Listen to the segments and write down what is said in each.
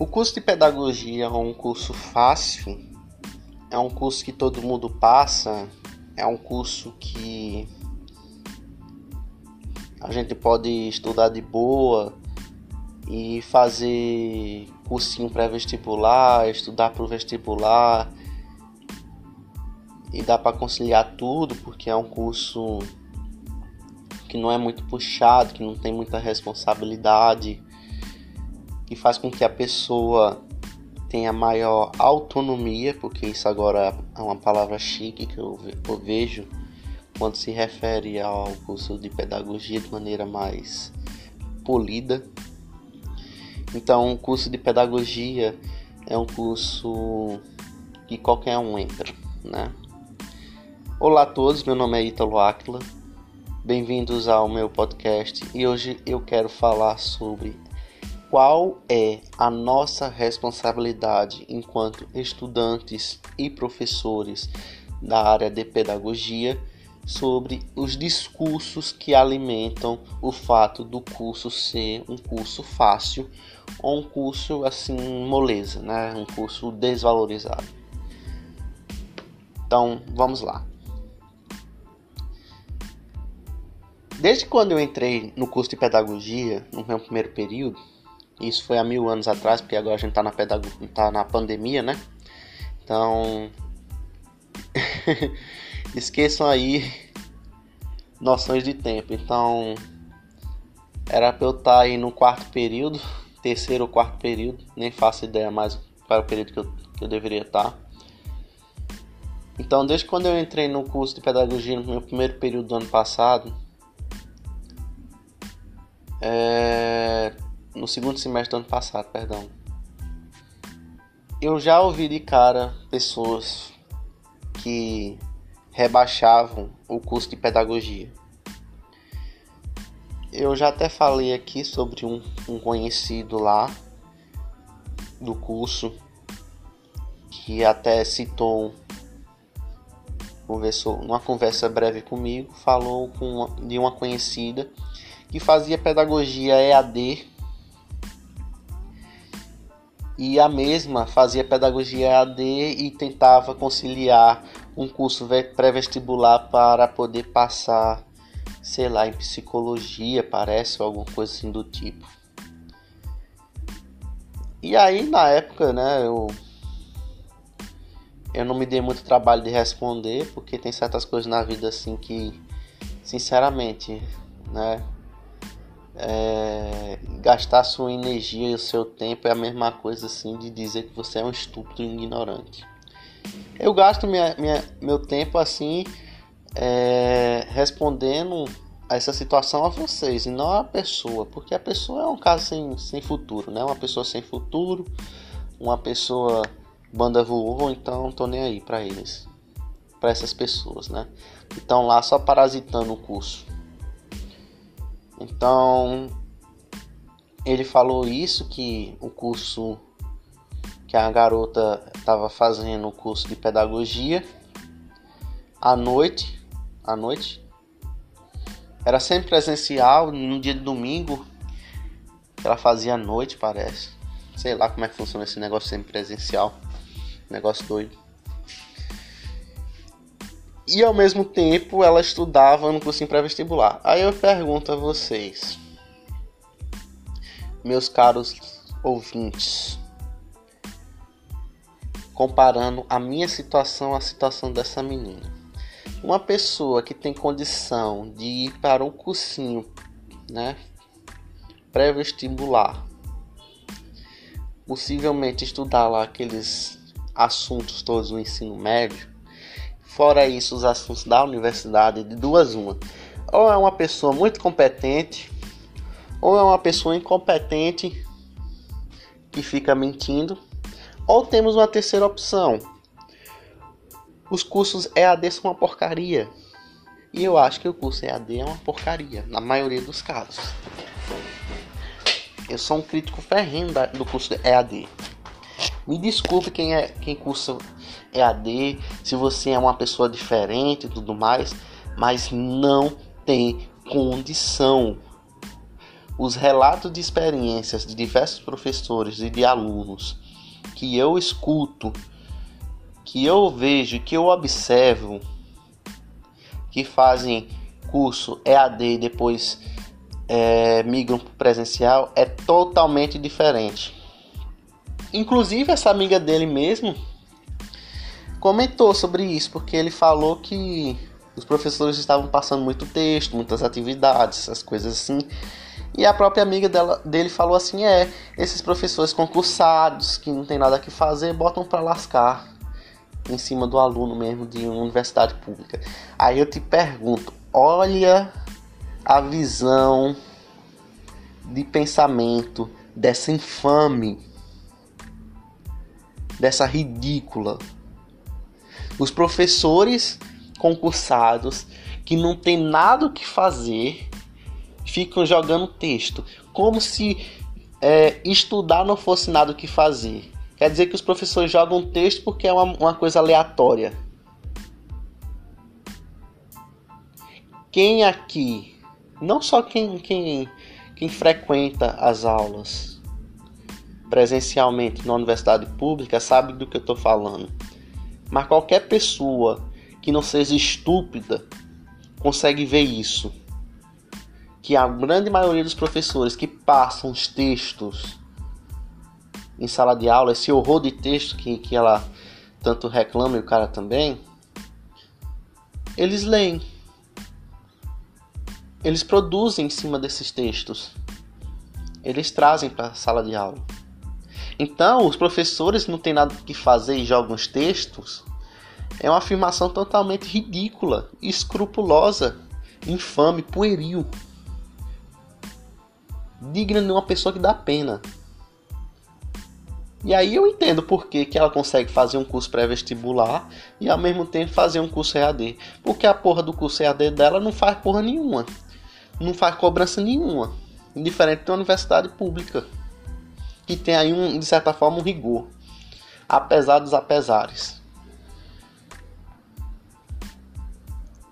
O curso de pedagogia é um curso fácil, é um curso que todo mundo passa, é um curso que a gente pode estudar de boa e fazer cursinho pré-vestibular, estudar para o vestibular. E dá para conciliar tudo porque é um curso que não é muito puxado, que não tem muita responsabilidade que faz com que a pessoa tenha maior autonomia, porque isso agora é uma palavra chique que eu, vejo quando se refere ao curso de pedagogia de maneira mais polida. Então, o curso de pedagogia é um curso que qualquer um entra, né? Olá a todos, meu nome é Ítalo Áquila. Bem-vindos ao meu podcast e hoje eu quero falar sobre qual é a nossa responsabilidade enquanto estudantes e professores da área de pedagogia sobre os discursos que alimentam o fato do curso ser um curso fácil ou um curso assim moleza, né? Um curso desvalorizado. Então, vamos lá. Desde quando eu entrei no curso de pedagogia, no meu primeiro período, isso foi há mil anos atrás, porque agora a gente tá na, pedag... tá na pandemia, né? Então. Esqueçam aí noções de tempo. Então. Era pra eu estar tá aí no quarto período, terceiro ou quarto período, nem faço ideia mais qual é o período que eu, que eu deveria estar. Tá. Então, desde quando eu entrei no curso de pedagogia no meu primeiro período do ano passado, é, no segundo semestre do ano passado, perdão. Eu já ouvi de cara pessoas que rebaixavam o curso de pedagogia. Eu já até falei aqui sobre um, um conhecido lá do curso que até citou conversou numa conversa breve comigo, falou com uma, de uma conhecida que fazia pedagogia EAD e a mesma fazia pedagogia EAD e tentava conciliar um curso pré-vestibular para poder passar, sei lá, em psicologia, parece, ou alguma coisa assim do tipo. E aí, na época, né, eu eu não me dei muito trabalho de responder, porque tem certas coisas na vida assim que, sinceramente, né, é, gastar sua energia e o seu tempo é a mesma coisa assim de dizer que você é um estúpido e ignorante. Eu gasto minha, minha, meu tempo assim é, respondendo a essa situação a vocês e não a pessoa, porque a pessoa é um caso sem, sem futuro, né? Uma pessoa sem futuro, uma pessoa banda voou, então não tô nem aí para eles, para essas pessoas, né? Estão lá só parasitando o curso. Então, ele falou isso que o curso que a garota estava fazendo o curso de pedagogia à noite, à noite era sempre presencial, no dia de domingo ela fazia à noite, parece. Sei lá como é que funciona esse negócio sempre presencial. Negócio doido e ao mesmo tempo ela estudava no cursinho pré-vestibular. Aí eu pergunto a vocês, meus caros ouvintes, comparando a minha situação à situação dessa menina. Uma pessoa que tem condição de ir para um cursinho, né, pré-vestibular, possivelmente estudar lá aqueles assuntos todos do ensino médio, Fora isso, os assuntos da universidade, de duas uma. Ou é uma pessoa muito competente, ou é uma pessoa incompetente que fica mentindo, ou temos uma terceira opção. Os cursos EAD são uma porcaria. E eu acho que o curso EAD é uma porcaria, na maioria dos casos. Eu sou um crítico ferrenho do curso EAD. Me desculpe quem é quem cursa EAD, se você é uma pessoa diferente e tudo mais, mas não tem condição. os relatos de experiências de diversos professores e de alunos que eu escuto, que eu vejo, que eu observo, que fazem curso EAD e depois é, migram para presencial, é totalmente diferente. Inclusive, essa amiga dele mesmo comentou sobre isso, porque ele falou que os professores estavam passando muito texto, muitas atividades, essas coisas assim. E a própria amiga dela, dele falou assim: é, esses professores concursados que não tem nada que fazer botam para lascar em cima do aluno mesmo de uma universidade pública. Aí eu te pergunto: olha a visão de pensamento dessa infame dessa ridícula. Os professores concursados que não tem nada o que fazer ficam jogando texto, como se é, estudar não fosse nada o que fazer. Quer dizer que os professores jogam texto porque é uma, uma coisa aleatória. Quem aqui, não só quem, quem, quem frequenta as aulas, presencialmente na universidade pública sabe do que eu estou falando. Mas qualquer pessoa que não seja estúpida consegue ver isso. Que a grande maioria dos professores que passam os textos em sala de aula, esse horror de texto que, que ela tanto reclama e o cara também, eles leem. Eles produzem em cima desses textos. Eles trazem para a sala de aula. Então, os professores não têm nada que fazer e jogam os textos. É uma afirmação totalmente ridícula, escrupulosa, infame, pueril. Digna de uma pessoa que dá pena. E aí eu entendo por que, que ela consegue fazer um curso pré-vestibular e ao mesmo tempo fazer um curso EAD. Porque a porra do curso EAD dela não faz porra nenhuma. Não faz cobrança nenhuma. Indiferente da universidade pública que tem aí um, de certa forma um rigor, apesar dos apesares.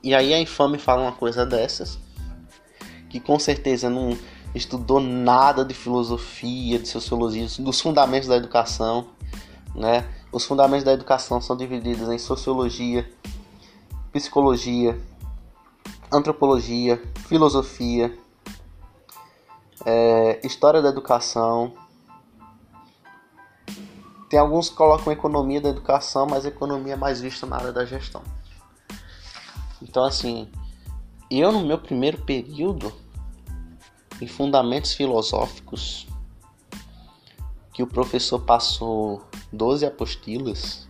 E aí a infame fala uma coisa dessas, que com certeza não estudou nada de filosofia, de sociologia, dos fundamentos da educação, né? Os fundamentos da educação são divididos em sociologia, psicologia, antropologia, filosofia, é, história da educação, tem alguns que colocam economia da educação, mas economia é mais vista na área da gestão. Então, assim, eu no meu primeiro período, em fundamentos filosóficos, que o professor passou 12 apostilas,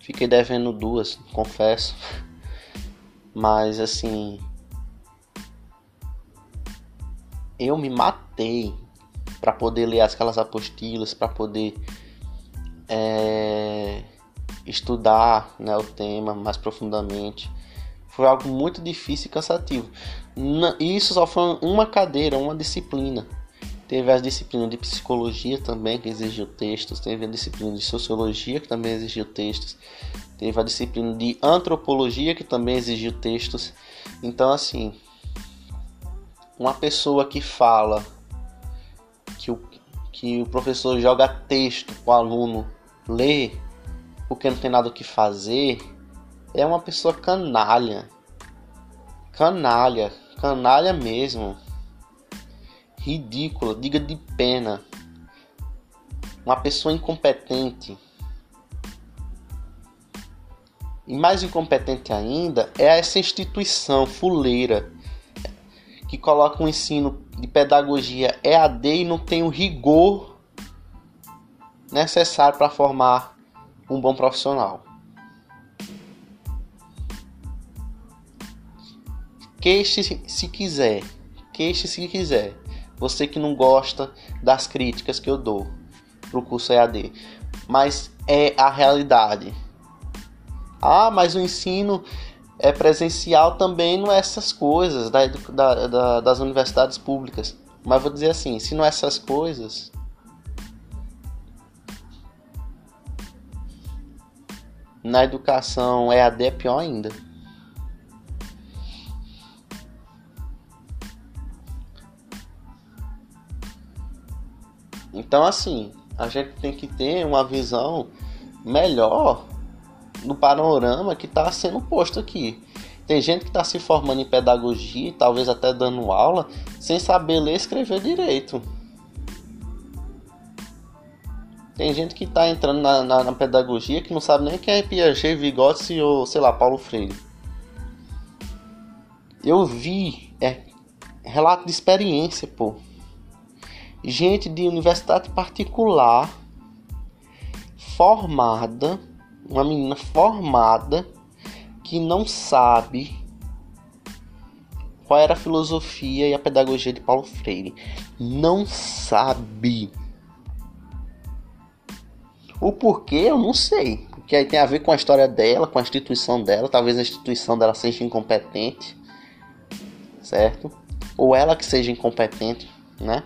fiquei devendo duas, confesso. Mas, assim, eu me matei para poder ler aquelas apostilas, para poder é, estudar né, o tema mais profundamente. Foi algo muito difícil e cansativo. Isso só foi uma cadeira, uma disciplina. Teve as disciplinas de psicologia também, que exigiu textos. Teve a disciplina de sociologia, que também exigiu textos. Teve a disciplina de antropologia, que também exigiu textos. Então, assim, uma pessoa que fala que o, que o professor joga texto com o aluno ler porque não tem nada o que fazer, é uma pessoa canalha. Canalha, canalha mesmo. Ridícula, diga de pena. Uma pessoa incompetente. E mais incompetente ainda é essa instituição fuleira que coloca um ensino de pedagogia EAD e não tem o rigor necessário para formar um bom profissional. Queixe se quiser, queixe se quiser. Você que não gosta das críticas que eu dou pro curso EAD, mas é a realidade. Ah, mas o ensino é presencial também não é essas coisas da, da, da, das universidades públicas. Mas vou dizer assim, se não é essas coisas, na educação EAD é pior ainda. Então, assim, a gente tem que ter uma visão melhor no panorama que está sendo posto aqui. Tem gente que está se formando em pedagogia, talvez até dando aula, sem saber ler e escrever direito. Tem gente que está entrando na, na, na, pedagogia que não sabe nem quem é Piaget, Vygotsky ou, sei lá, Paulo Freire. Eu vi, é, relato de experiência, pô. Gente de universidade particular, formada, uma menina formada, que não sabe qual era a filosofia e a pedagogia de Paulo Freire. Não sabe. O porquê eu não sei. Porque aí tem a ver com a história dela, com a instituição dela. Talvez a instituição dela seja incompetente. Certo? Ou ela que seja incompetente, né?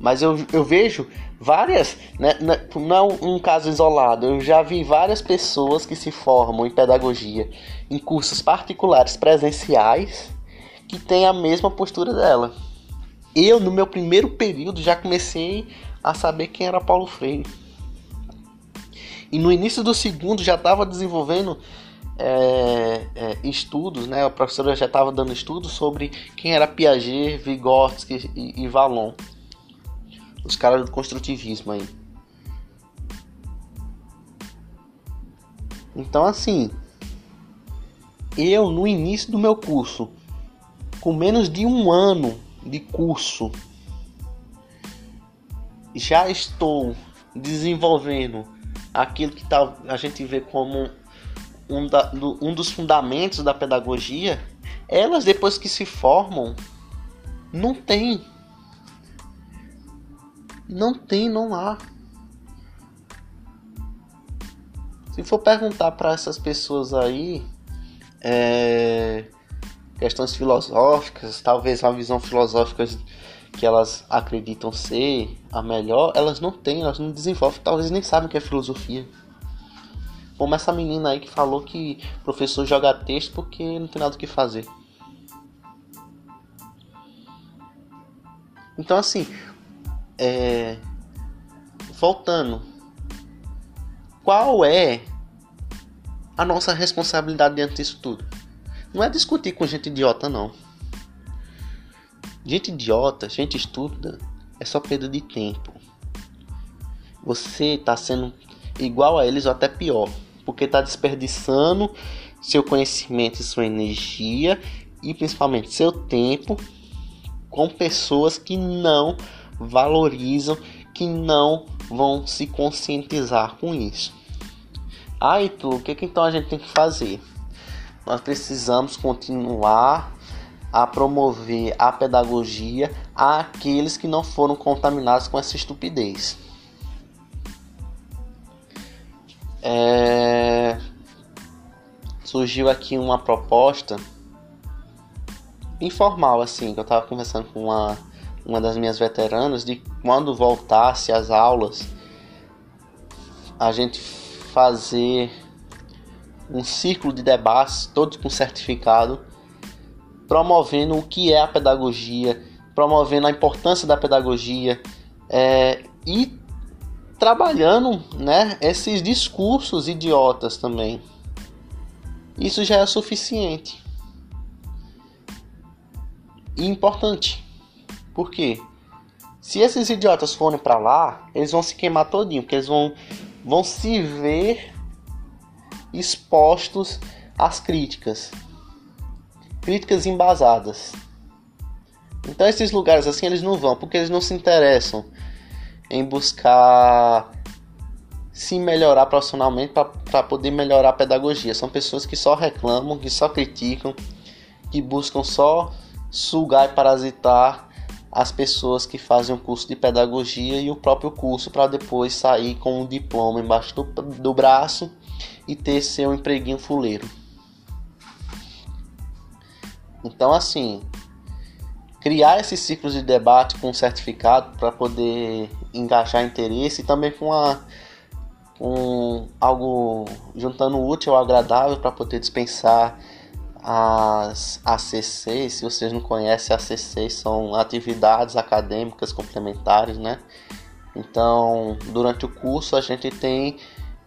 Mas eu, eu vejo várias, né, não é um caso isolado, eu já vi várias pessoas que se formam em pedagogia em cursos particulares presenciais que têm a mesma postura dela. Eu, no meu primeiro período, já comecei a saber quem era Paulo Freire. E no início do segundo já estava desenvolvendo é, é, estudos, né? A professora já estava dando estudos sobre quem era Piaget, Vygotsky e, e os caras do construtivismo aí. Então, assim, eu no início do meu curso, com menos de um ano de curso, já estou desenvolvendo aquilo que tá, a gente vê como um, da, um dos fundamentos da pedagogia. Elas, depois que se formam, não tem não tem, não há. Se for perguntar para essas pessoas aí é, questões filosóficas, talvez uma visão filosófica que elas acreditam ser a melhor, elas não têm, elas não desenvolvem, talvez nem sabem o que é filosofia. Como essa menina aí que falou que professor joga texto porque não tem nada o que fazer. Então assim, é, voltando, qual é a nossa responsabilidade diante disso tudo? Não é discutir com gente idiota, não. Gente idiota, gente estuda, é só perda de tempo. Você está sendo igual a eles ou até pior, porque está desperdiçando seu conhecimento e sua energia e principalmente seu tempo com pessoas que não valorizam, que não vão se conscientizar com isso. Aí tu, o que, que então a gente tem que fazer? Nós precisamos continuar a promover a pedagogia àqueles que não foram contaminados com essa estupidez. É... Surgiu aqui uma proposta informal, assim, que eu estava conversando com uma uma das minhas veteranas, de quando voltasse às aulas, a gente fazer um círculo de debates, todos com certificado, promovendo o que é a pedagogia, promovendo a importância da pedagogia é, e trabalhando né, esses discursos idiotas também. Isso já é suficiente e importante. Por quê? Se esses idiotas forem para lá, eles vão se queimar todinho, porque eles vão, vão se ver expostos às críticas. Críticas embasadas. Então esses lugares assim eles não vão, porque eles não se interessam em buscar se melhorar profissionalmente para poder melhorar a pedagogia. São pessoas que só reclamam, que só criticam, que buscam só sugar e parasitar as pessoas que fazem o curso de pedagogia e o próprio curso para depois sair com um diploma embaixo do, do braço e ter seu empreguinho fuleiro. Então, assim, criar esses ciclos de debate com certificado para poder engajar interesse e também com, a, com algo juntando útil ao agradável para poder dispensar as ACCs, se vocês não conhecem, ACCs são atividades acadêmicas complementares, né? Então, durante o curso a gente tem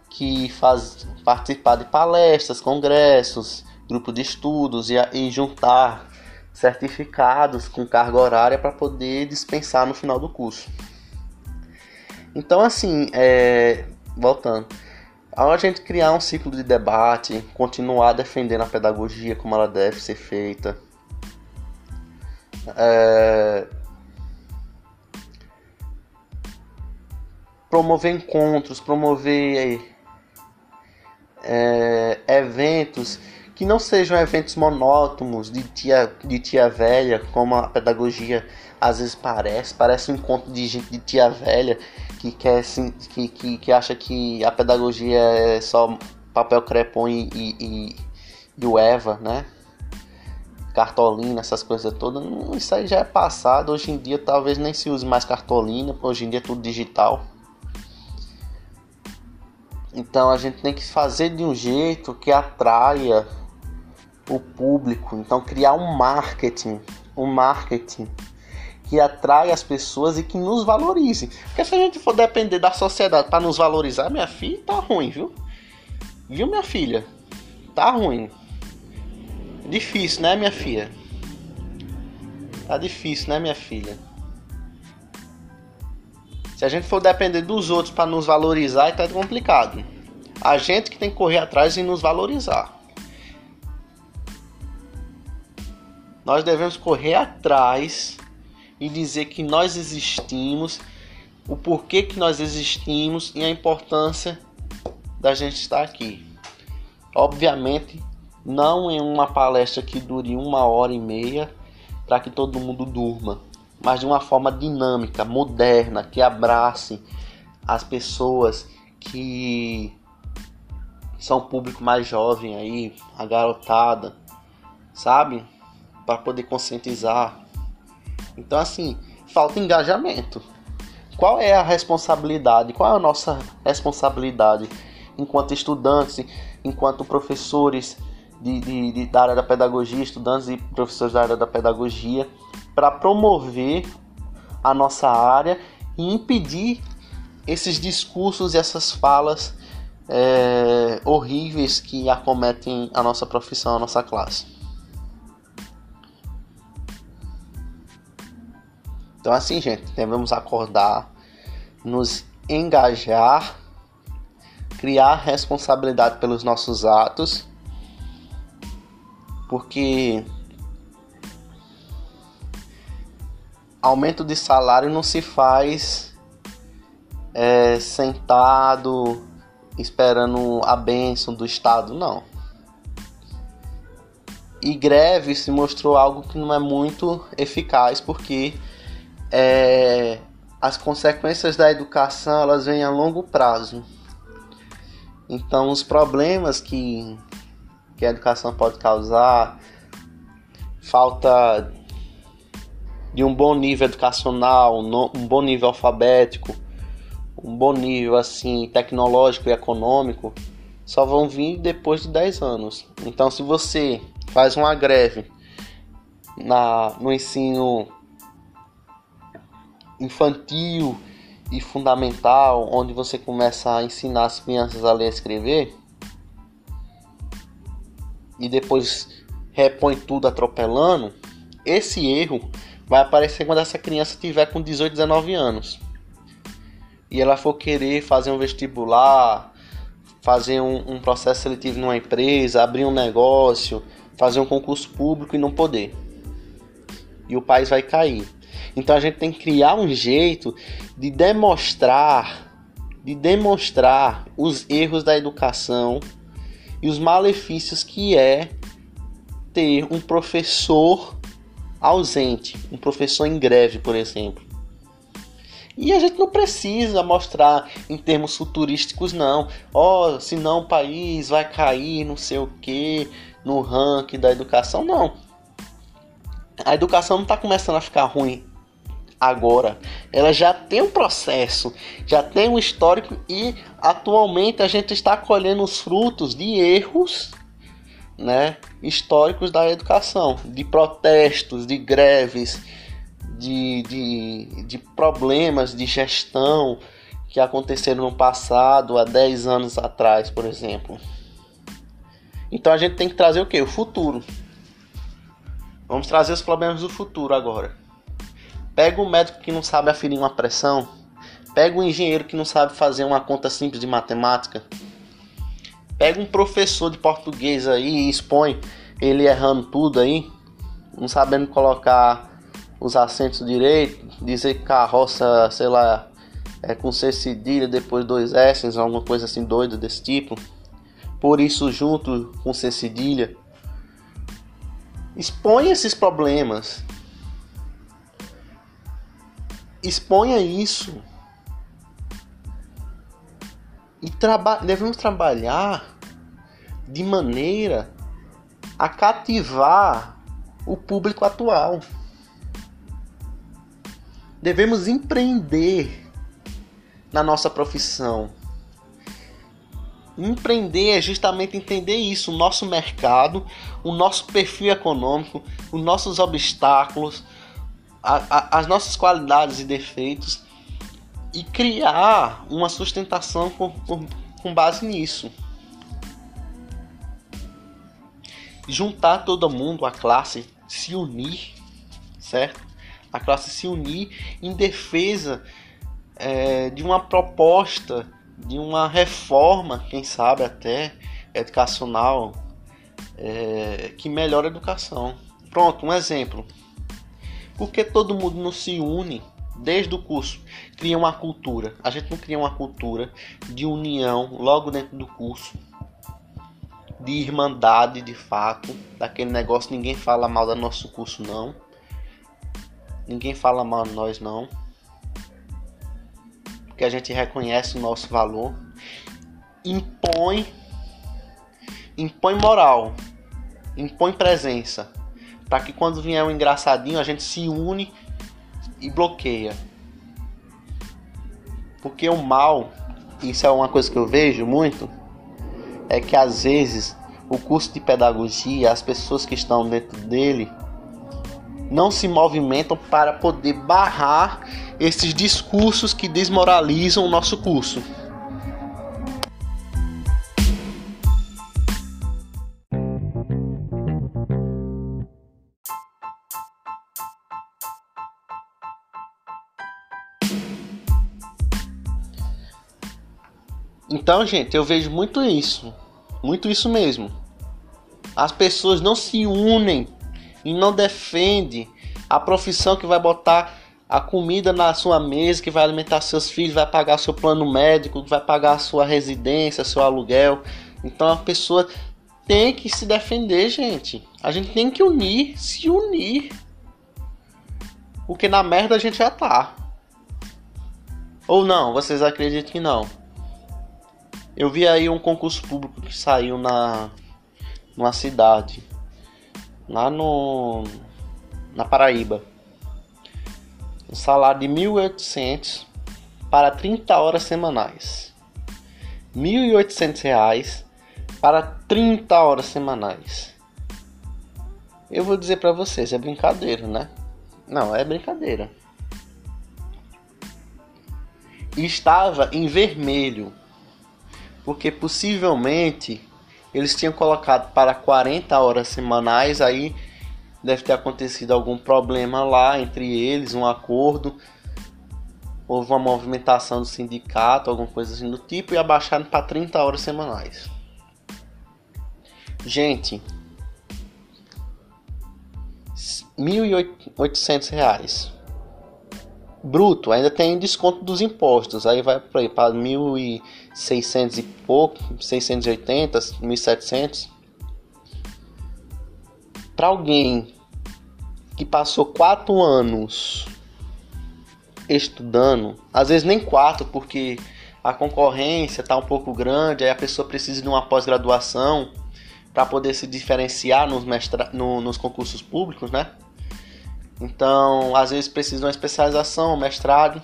que faz, participar de palestras, congressos, grupo de estudos e, e juntar certificados com carga horária para poder dispensar no final do curso. Então, assim, é, voltando, ao a gente criar um ciclo de debate, continuar defendendo a pedagogia como ela deve ser feita, é, promover encontros, promover é, eventos que não sejam eventos monótonos de tia, de tia velha, como a pedagogia às vezes parece, parece um encontro de gente de tia velha que quer que, que, que acha que a pedagogia é só papel crepom e, e, e o Eva, né? Cartolina, essas coisas todas. Isso aí já é passado. Hoje em dia talvez nem se use mais cartolina, hoje em dia é tudo digital. Então a gente tem que fazer de um jeito que atraia o público. Então criar um marketing, um marketing que atrai as pessoas e que nos valorize. Porque se a gente for depender da sociedade para nos valorizar, minha filha, tá ruim, viu? Viu, minha filha? Tá ruim. Difícil, né, minha filha? Tá difícil, né, minha filha? Se a gente for depender dos outros para nos valorizar, tá complicado. A gente que tem que correr atrás e nos valorizar. Nós devemos correr atrás e dizer que nós existimos, o porquê que nós existimos e a importância da gente estar aqui. Obviamente, não em uma palestra que dure uma hora e meia para que todo mundo durma, mas de uma forma dinâmica, moderna, que abrace as pessoas que são público mais jovem aí, a garotada, sabe? Para poder conscientizar. Então, assim, falta engajamento. Qual é a responsabilidade? Qual é a nossa responsabilidade enquanto estudantes, enquanto professores de, de, de da área da pedagogia, estudantes e professores da área da pedagogia, para promover a nossa área e impedir esses discursos e essas falas é, horríveis que acometem a nossa profissão, a nossa classe. Então, assim, gente, devemos acordar, nos engajar, criar responsabilidade pelos nossos atos, porque aumento de salário não se faz é, sentado esperando a bênção do Estado, não. E greve se mostrou algo que não é muito eficaz porque é, as consequências da educação elas vêm a longo prazo. Então, os problemas que, que a educação pode causar, falta de um bom nível educacional, um bom nível alfabético, um bom nível assim tecnológico e econômico, só vão vir depois de 10 anos. Então, se você faz uma greve na, no ensino infantil e fundamental, onde você começa a ensinar as crianças a ler e escrever, e depois repõe tudo atropelando, esse erro vai aparecer quando essa criança tiver com 18, 19 anos. E ela for querer fazer um vestibular, fazer um, um processo seletivo numa empresa, abrir um negócio, fazer um concurso público e não poder. E o país vai cair. Então a gente tem que criar um jeito de demonstrar, de demonstrar os erros da educação e os malefícios que é ter um professor ausente, um professor em greve, por exemplo. E a gente não precisa mostrar em termos futurísticos, não. Ó, oh, senão o país vai cair, não sei o que, no ranking da educação. Não. A educação não está começando a ficar ruim agora. Ela já tem um processo, já tem um histórico e atualmente a gente está colhendo os frutos de erros né, históricos da educação, de protestos, de greves, de, de, de problemas de gestão que aconteceram no passado, há 10 anos atrás, por exemplo. Então a gente tem que trazer o que? O futuro. Vamos trazer os problemas do futuro agora. Pega um médico que não sabe aferir uma pressão. Pega um engenheiro que não sabe fazer uma conta simples de matemática. Pega um professor de português aí e expõe ele errando tudo aí, não sabendo colocar os acentos direito, dizer que carroça, sei lá, é com C cedilha, depois dois S, alguma coisa assim doida desse tipo. Por isso junto com C cedilha. Expõe esses problemas. Exponha isso. E traba devemos trabalhar de maneira a cativar o público atual. Devemos empreender na nossa profissão. Empreender é justamente entender isso, o nosso mercado, o nosso perfil econômico, os nossos obstáculos, a, a, as nossas qualidades e defeitos e criar uma sustentação com, com, com base nisso. Juntar todo mundo, a classe, se unir, certo? A classe se unir em defesa é, de uma proposta, de uma reforma, quem sabe até educacional, é, que melhora a educação. Pronto, um exemplo. Por que todo mundo não se une desde o curso? Cria uma cultura. A gente não cria uma cultura de união logo dentro do curso, de irmandade de fato, daquele negócio ninguém fala mal do nosso curso não. Ninguém fala mal de nós não que a gente reconhece o nosso valor, impõe impõe moral, impõe presença, para que quando vier um engraçadinho a gente se une e bloqueia. Porque o mal, isso é uma coisa que eu vejo muito, é que às vezes o curso de pedagogia, as pessoas que estão dentro dele, não se movimentam para poder barrar esses discursos que desmoralizam o nosso curso. Então, gente, eu vejo muito isso. Muito isso mesmo. As pessoas não se unem e não defendem a profissão que vai botar a comida na sua mesa, que vai alimentar seus filhos, vai pagar seu plano médico, vai pagar sua residência, seu aluguel. Então a pessoa tem que se defender, gente. A gente tem que unir, se unir. Porque na merda a gente já tá. Ou não, vocês acreditam que não? Eu vi aí um concurso público que saiu na numa cidade lá no na Paraíba um salário de 1.800 para 30 horas semanais. R$ 1.800 para 30 horas semanais. Eu vou dizer para vocês, é brincadeira, né? Não, é brincadeira. estava em vermelho, porque possivelmente eles tinham colocado para 40 horas semanais aí deve ter acontecido algum problema lá entre eles, um acordo. Houve uma movimentação do sindicato, alguma coisa assim do tipo, e abaixaram para 30 horas semanais. Gente, R$ 1.800 bruto, ainda tem desconto dos impostos, aí vai para 1.600 e pouco, 680, 1.700 para alguém que passou quatro anos estudando, às vezes nem quatro, porque a concorrência está um pouco grande, aí a pessoa precisa de uma pós-graduação para poder se diferenciar nos, mestra... No, nos concursos públicos, né? Então, às vezes precisa de uma especialização, um mestrado.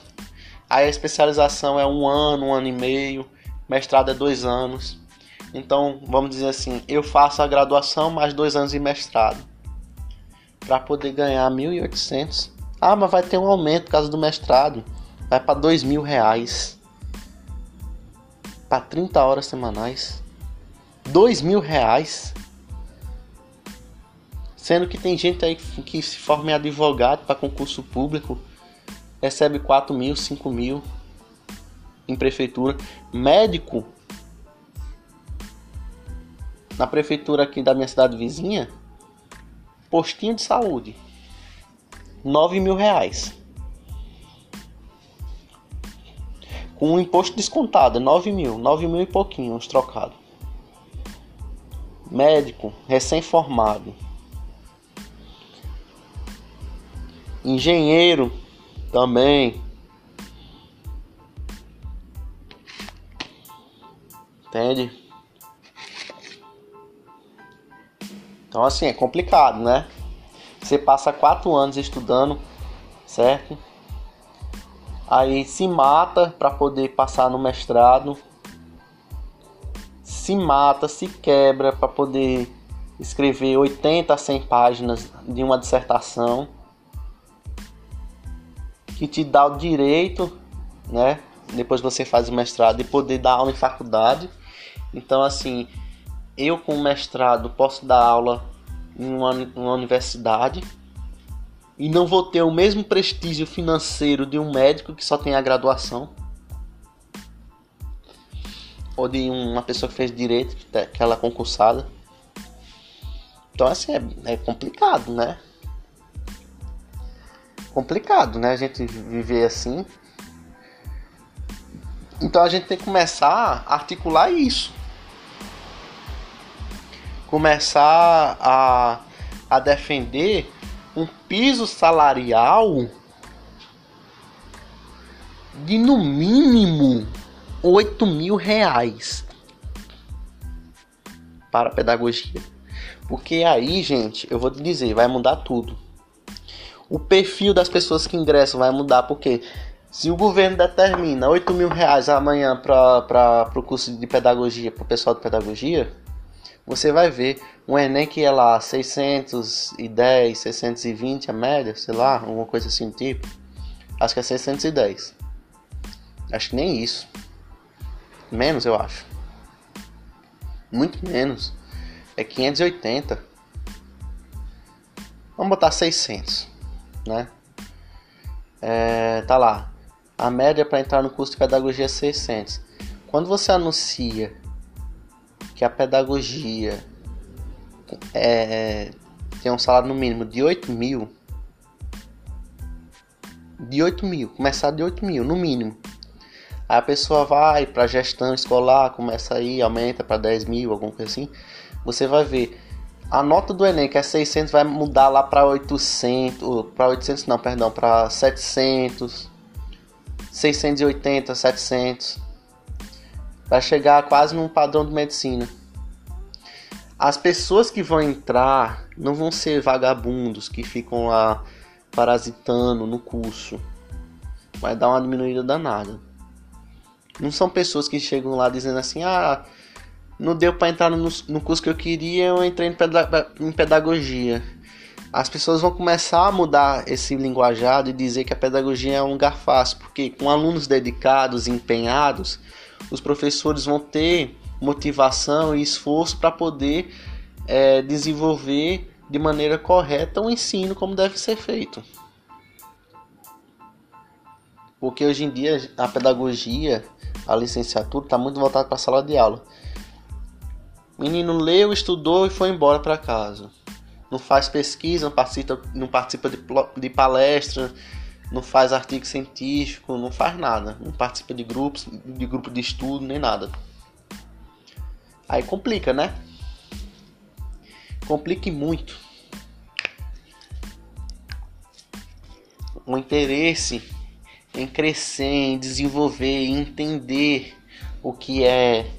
Aí a especialização é um ano, um ano e meio, mestrado é dois anos. Então, vamos dizer assim, eu faço a graduação mais dois anos de mestrado para poder ganhar 1.800 Ah, mas vai ter um aumento por causa do mestrado. Vai para dois mil reais. Para 30 horas semanais. Dois mil reais. Sendo que tem gente aí que se forma em advogado para concurso público. Recebe 4 mil, 5 mil em prefeitura. Médico na prefeitura aqui da minha cidade vizinha, postinho de saúde, 9 mil reais. Com o imposto descontado, 9 mil, 9 mil e pouquinho, uns trocados. Médico, recém-formado. Engenheiro, também. Entende? Então, assim, é complicado, né? Você passa quatro anos estudando, certo? Aí se mata para poder passar no mestrado, se mata, se quebra para poder escrever 80 a 100 páginas de uma dissertação que te dá o direito, né? Depois você faz o mestrado de poder dar aula em faculdade. Então, assim, eu com mestrado posso dar aula em uma, uma universidade e não vou ter o mesmo prestígio financeiro de um médico que só tem a graduação ou de uma pessoa que fez direito, que tá, é concursada. Então assim é, é complicado, né? Complicado, né? A gente viver assim. Então a gente tem que começar a articular isso começar a, a defender um piso salarial de no mínimo 8 mil reais para a pedagogia. Porque aí, gente, eu vou te dizer, vai mudar tudo. O perfil das pessoas que ingressam vai mudar, porque se o governo determina 8 mil reais amanhã para o curso de pedagogia, para o pessoal de pedagogia, você vai ver um Enem que é lá 610, 620 a média, sei lá, alguma coisa assim do tipo. Acho que é 610. Acho que nem isso. Menos, eu acho. Muito menos. É 580. Vamos botar 600, né? É, tá lá. A média para entrar no curso de pedagogia é 600. Quando você anuncia que a pedagogia é, tem um salário no mínimo de 8 mil, de 8 mil, começar de 8 mil no mínimo. Aí a pessoa vai para gestão escolar, começa aí, aumenta para 10 mil, alguma coisa assim. Você vai ver a nota do Enem, que é 600, vai mudar lá para 800, para 800 não, perdão, para 700, 680, 700 vai chegar quase num padrão de medicina. As pessoas que vão entrar não vão ser vagabundos que ficam lá parasitando no curso. Vai dar uma diminuída danada. Não são pessoas que chegam lá dizendo assim: ah, não deu para entrar no, no, curso que eu queria, eu entrei em, em pedagogia. As pessoas vão começar a mudar esse linguajado e dizer que a pedagogia é um lugar fácil, porque com alunos dedicados, empenhados, os professores vão ter motivação e esforço para poder é, desenvolver de maneira correta o ensino como deve ser feito. Porque hoje em dia a pedagogia, a licenciatura, está muito voltada para a sala de aula. Menino leu, estudou e foi embora para casa. Não faz pesquisa, não participa, não participa de, de palestra, não faz artigo científico, não faz nada, não participa de grupos, de grupo de estudo, nem nada. Aí complica, né? Complica muito. O interesse em crescer, em desenvolver, em entender o que é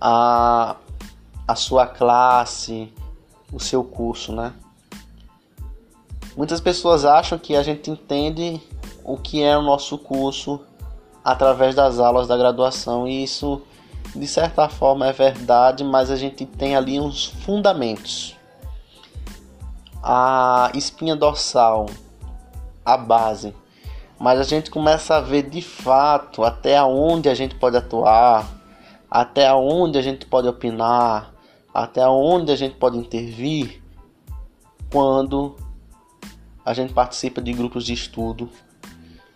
a, a sua classe, o seu curso, né? Muitas pessoas acham que a gente entende o que é o nosso curso através das aulas da graduação e isso de certa forma é verdade, mas a gente tem ali uns fundamentos. A espinha dorsal a base, mas a gente começa a ver de fato até onde a gente pode atuar, até onde a gente pode opinar, até onde a gente pode intervir quando a gente participa de grupos de estudo,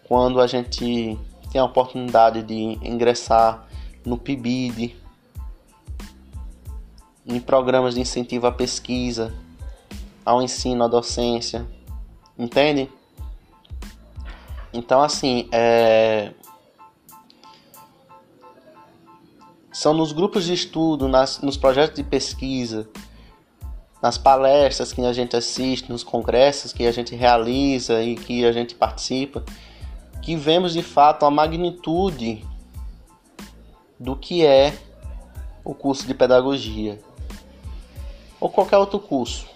quando a gente tem a oportunidade de ingressar no PIBID, em programas de incentivo à pesquisa, ao ensino, à docência, entende? Então, assim, é... são nos grupos de estudo, nas, nos projetos de pesquisa, nas palestras que a gente assiste, nos congressos que a gente realiza e que a gente participa, que vemos de fato a magnitude do que é o curso de pedagogia ou qualquer outro curso.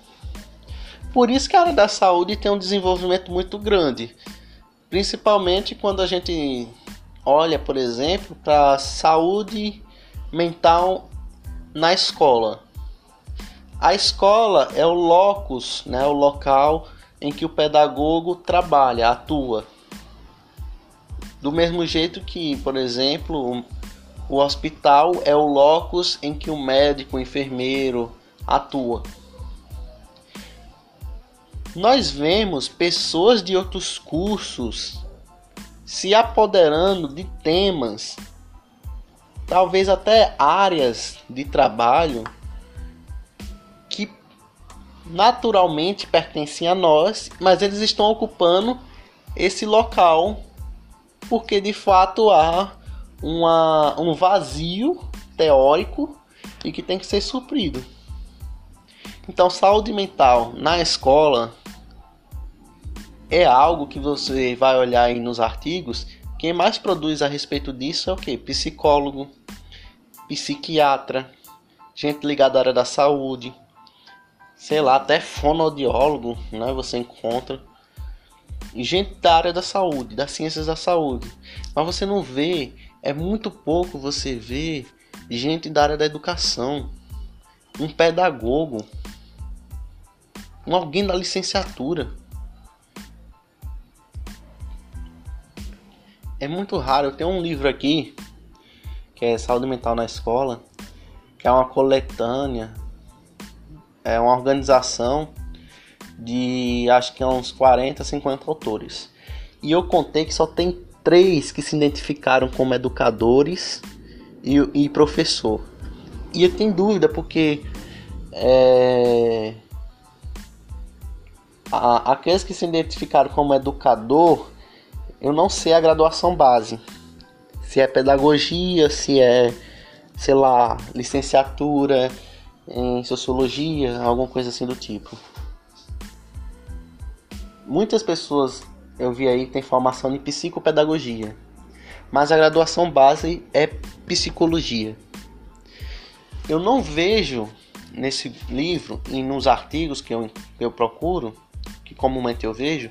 Por isso que a área da saúde tem um desenvolvimento muito grande, principalmente quando a gente olha, por exemplo, para a saúde mental na escola. A escola é o locus, né, o local em que o pedagogo trabalha, atua. Do mesmo jeito que, por exemplo, o hospital é o locus em que o médico, o enfermeiro atua. Nós vemos pessoas de outros cursos se apoderando de temas, talvez até áreas de trabalho naturalmente pertencem a nós, mas eles estão ocupando esse local porque de fato há uma, um vazio teórico e que tem que ser suprido. Então, saúde mental na escola é algo que você vai olhar aí nos artigos. Quem mais produz a respeito disso é o que? Psicólogo, psiquiatra, gente ligada à área da saúde, sei lá, até fonoaudiólogo, né? Você encontra gente da área da saúde, das ciências da saúde. Mas você não vê, é muito pouco você vê gente da área da educação, um pedagogo, um alguém da licenciatura. É muito raro. Eu tenho um livro aqui que é Saúde Mental na Escola, que é uma coletânea, é uma organização de acho que uns 40, 50 autores. E eu contei que só tem três que se identificaram como educadores e, e professor. E eu tenho dúvida porque é, a, aqueles que se identificaram como educador, eu não sei a graduação base. Se é pedagogia, se é, sei lá, licenciatura em sociologia, alguma coisa assim do tipo. Muitas pessoas eu vi aí tem formação em psicopedagogia, mas a graduação base é psicologia. Eu não vejo nesse livro e nos artigos que eu, eu procuro que comumente eu vejo,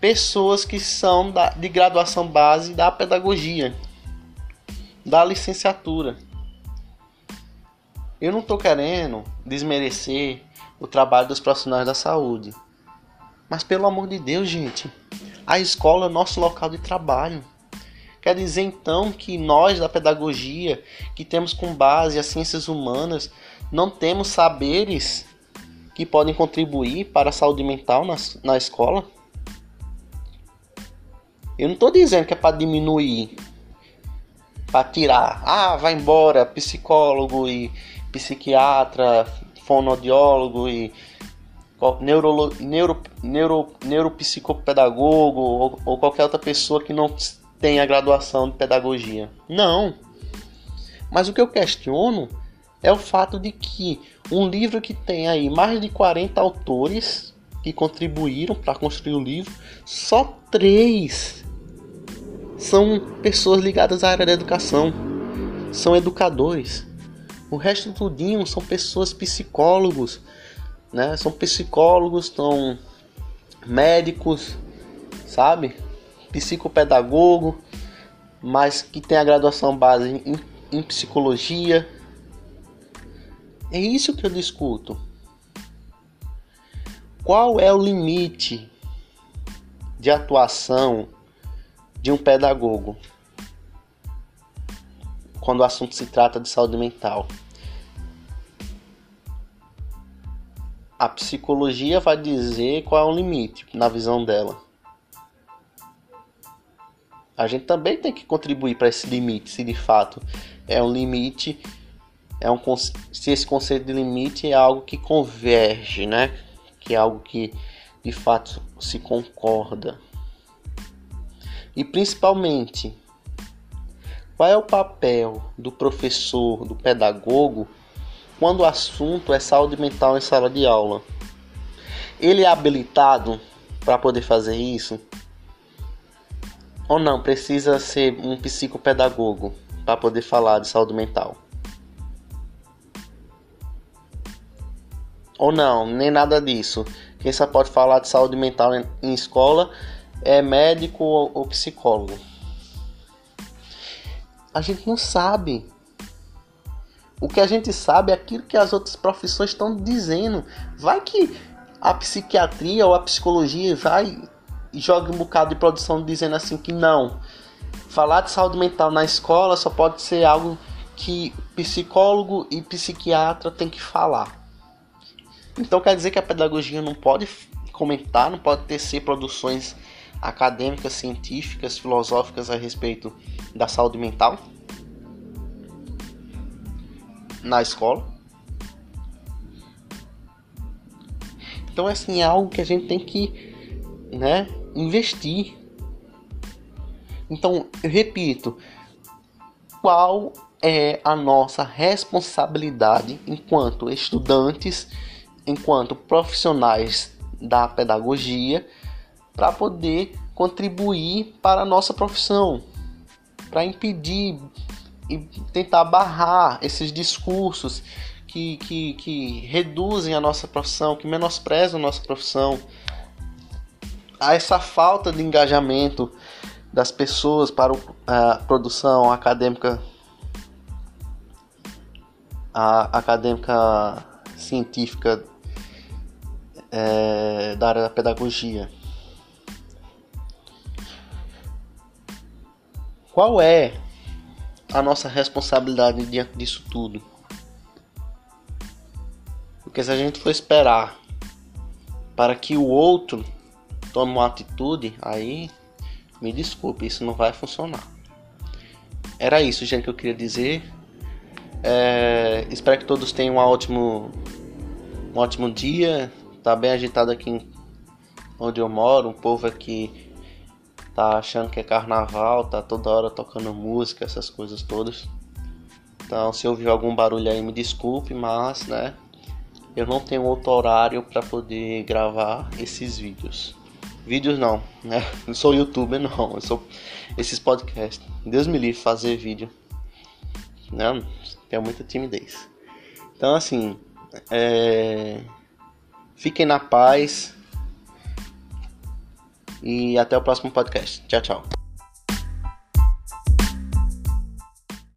pessoas que são da, de graduação base da pedagogia, da licenciatura. Eu não estou querendo desmerecer o trabalho dos profissionais da saúde. Mas pelo amor de Deus, gente, a escola é nosso local de trabalho. Quer dizer então que nós da pedagogia, que temos com base as ciências humanas, não temos saberes que podem contribuir para a saúde mental na, na escola. Eu não estou dizendo que é para diminuir, para tirar. Ah, vai embora psicólogo e psiquiatra, fonoaudiólogo e neuro, neuro, neuro, neuropsicopedagogo ou, ou qualquer outra pessoa que não tenha graduação de pedagogia. Não. Mas o que eu questiono é o fato de que um livro que tem aí mais de 40 autores que contribuíram para construir o livro, só três são pessoas ligadas à área da educação, são educadores. O resto tudinho são pessoas psicólogos, né? São psicólogos, são médicos, sabe? Psicopedagogo, mas que tem a graduação base em, em psicologia, é isso que eu discuto. Qual é o limite de atuação de um pedagogo quando o assunto se trata de saúde mental. A psicologia vai dizer qual é o limite na visão dela. A gente também tem que contribuir para esse limite, se de fato é um limite, é um se esse conceito de limite é algo que converge, né? Que é algo que de fato se concorda. E principalmente, qual é o papel do professor, do pedagogo, quando o assunto é saúde mental em sala de aula? Ele é habilitado para poder fazer isso? Ou não, precisa ser um psicopedagogo para poder falar de saúde mental? Ou não, nem nada disso. Quem só pode falar de saúde mental em escola é médico ou, psicólogo. A gente não sabe. O que a gente sabe é aquilo que as outras profissões estão dizendo. Vai que a psiquiatria ou a psicologia vai e joga um bocado de produção dizendo assim que não. Falar de saúde mental na escola só pode ser algo que psicólogo e psiquiatra tem que falar. Então quer dizer que a pedagogia não pode comentar, não pode tecer produções acadêmicas, científicas, filosóficas a respeito da saúde mental na escola. Então assim é algo que a gente tem que, né, investir. Então, eu repito, qual é a nossa responsabilidade enquanto estudantes, enquanto profissionais da pedagogia para poder contribuir para a nossa profissão, para impedir e tentar barrar esses discursos que, que, que reduzem a nossa profissão, que menosprezam a nossa profissão, a essa falta de engajamento das pessoas para a produção acadêmica a acadêmica científica é, da área da pedagogia. Qual é a nossa responsabilidade diante disso tudo? Porque se a gente for esperar para que o outro tome uma atitude, aí me desculpe, isso não vai funcionar. Era isso, gente, que eu queria dizer. É, espero que todos tenham um ótimo, um ótimo dia. Tá bem agitado aqui onde eu moro. O povo aqui tá achando que é carnaval, tá toda hora tocando música, essas coisas todas. Então, se ouvir algum barulho aí, me desculpe, mas, né, eu não tenho outro horário para poder gravar esses vídeos. Vídeos não, né? Não sou youtuber não, eu sou esses podcasts. Deus me livre fazer vídeo. Não, tenho muita timidez. Então assim, é... fiquem na paz, e até o próximo podcast. Tchau, tchau.